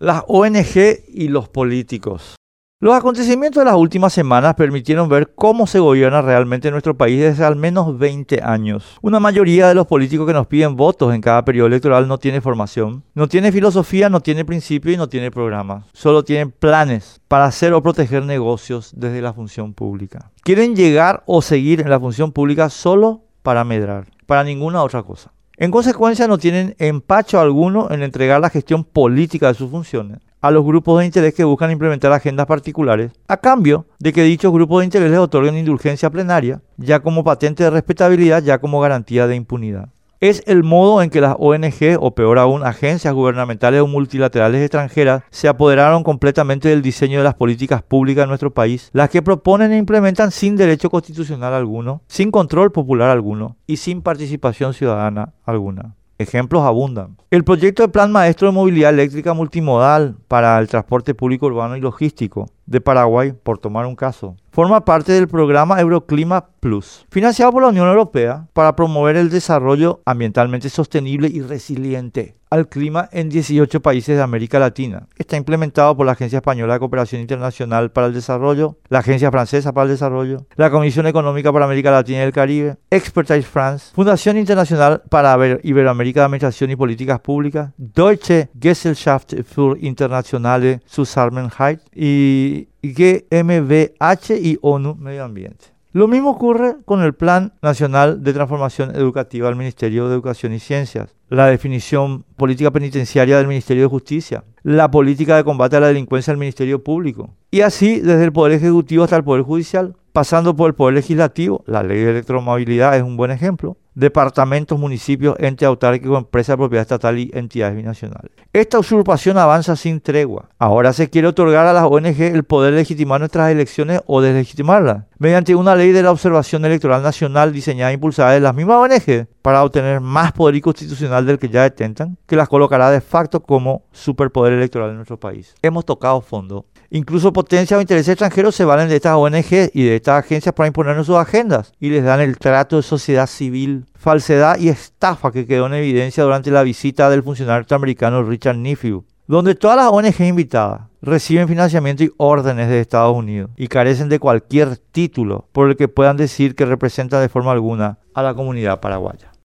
Las ONG y los políticos. Los acontecimientos de las últimas semanas permitieron ver cómo se gobierna realmente nuestro país desde al menos 20 años. Una mayoría de los políticos que nos piden votos en cada periodo electoral no tiene formación, no tiene filosofía, no tiene principio y no tiene programa. Solo tienen planes para hacer o proteger negocios desde la función pública. Quieren llegar o seguir en la función pública solo para medrar, para ninguna otra cosa. En consecuencia, no tienen empacho alguno en entregar la gestión política de sus funciones a los grupos de interés que buscan implementar agendas particulares, a cambio de que dichos grupos de interés les otorguen indulgencia plenaria, ya como patente de respetabilidad, ya como garantía de impunidad. Es el modo en que las ONG, o peor aún, agencias gubernamentales o multilaterales extranjeras, se apoderaron completamente del diseño de las políticas públicas en nuestro país, las que proponen e implementan sin derecho constitucional alguno, sin control popular alguno y sin participación ciudadana alguna. Ejemplos abundan. El proyecto de Plan Maestro de Movilidad Eléctrica Multimodal para el Transporte Público Urbano y Logístico de Paraguay, por tomar un caso, forma parte del programa Euroclima Plus, financiado por la Unión Europea para promover el desarrollo ambientalmente sostenible y resiliente al clima en 18 países de América Latina. Está implementado por la Agencia Española de Cooperación Internacional para el Desarrollo, la Agencia Francesa para el Desarrollo, la Comisión Económica para América Latina y el Caribe, Expertise France, Fundación Internacional para Iberoamérica de Administración y Políticas Públicas, Deutsche Gesellschaft für internationale Zusammenarbeit y GmbH y ONU Medio Ambiente. Lo mismo ocurre con el Plan Nacional de Transformación Educativa del Ministerio de Educación y Ciencias, la definición política penitenciaria del Ministerio de Justicia, la política de combate a la delincuencia del Ministerio Público, y así desde el Poder Ejecutivo hasta el Poder Judicial, pasando por el Poder Legislativo, la Ley de Electromovilidad es un buen ejemplo, departamentos, municipios, ente autárquico, empresa de propiedad estatal y entidades binacionales. Esta usurpación avanza sin tregua. Ahora se quiere otorgar a las ONG el poder de legitimar nuestras elecciones o deslegitimarlas, mediante una ley de la observación electoral nacional diseñada e impulsada de las mismas ONG para obtener más poder constitucional del que ya detentan, que las colocará de facto como superpoder electoral en nuestro país. Hemos tocado fondo. Incluso potencias o intereses extranjeros se valen de estas ONG y de estas agencias para imponernos sus agendas y les dan el trato de sociedad civil falsedad y estafa que quedó en evidencia durante la visita del funcionario norteamericano Richard Nephew, donde todas las ONG invitadas reciben financiamiento y órdenes de Estados Unidos y carecen de cualquier título por el que puedan decir que representa de forma alguna a la comunidad paraguaya.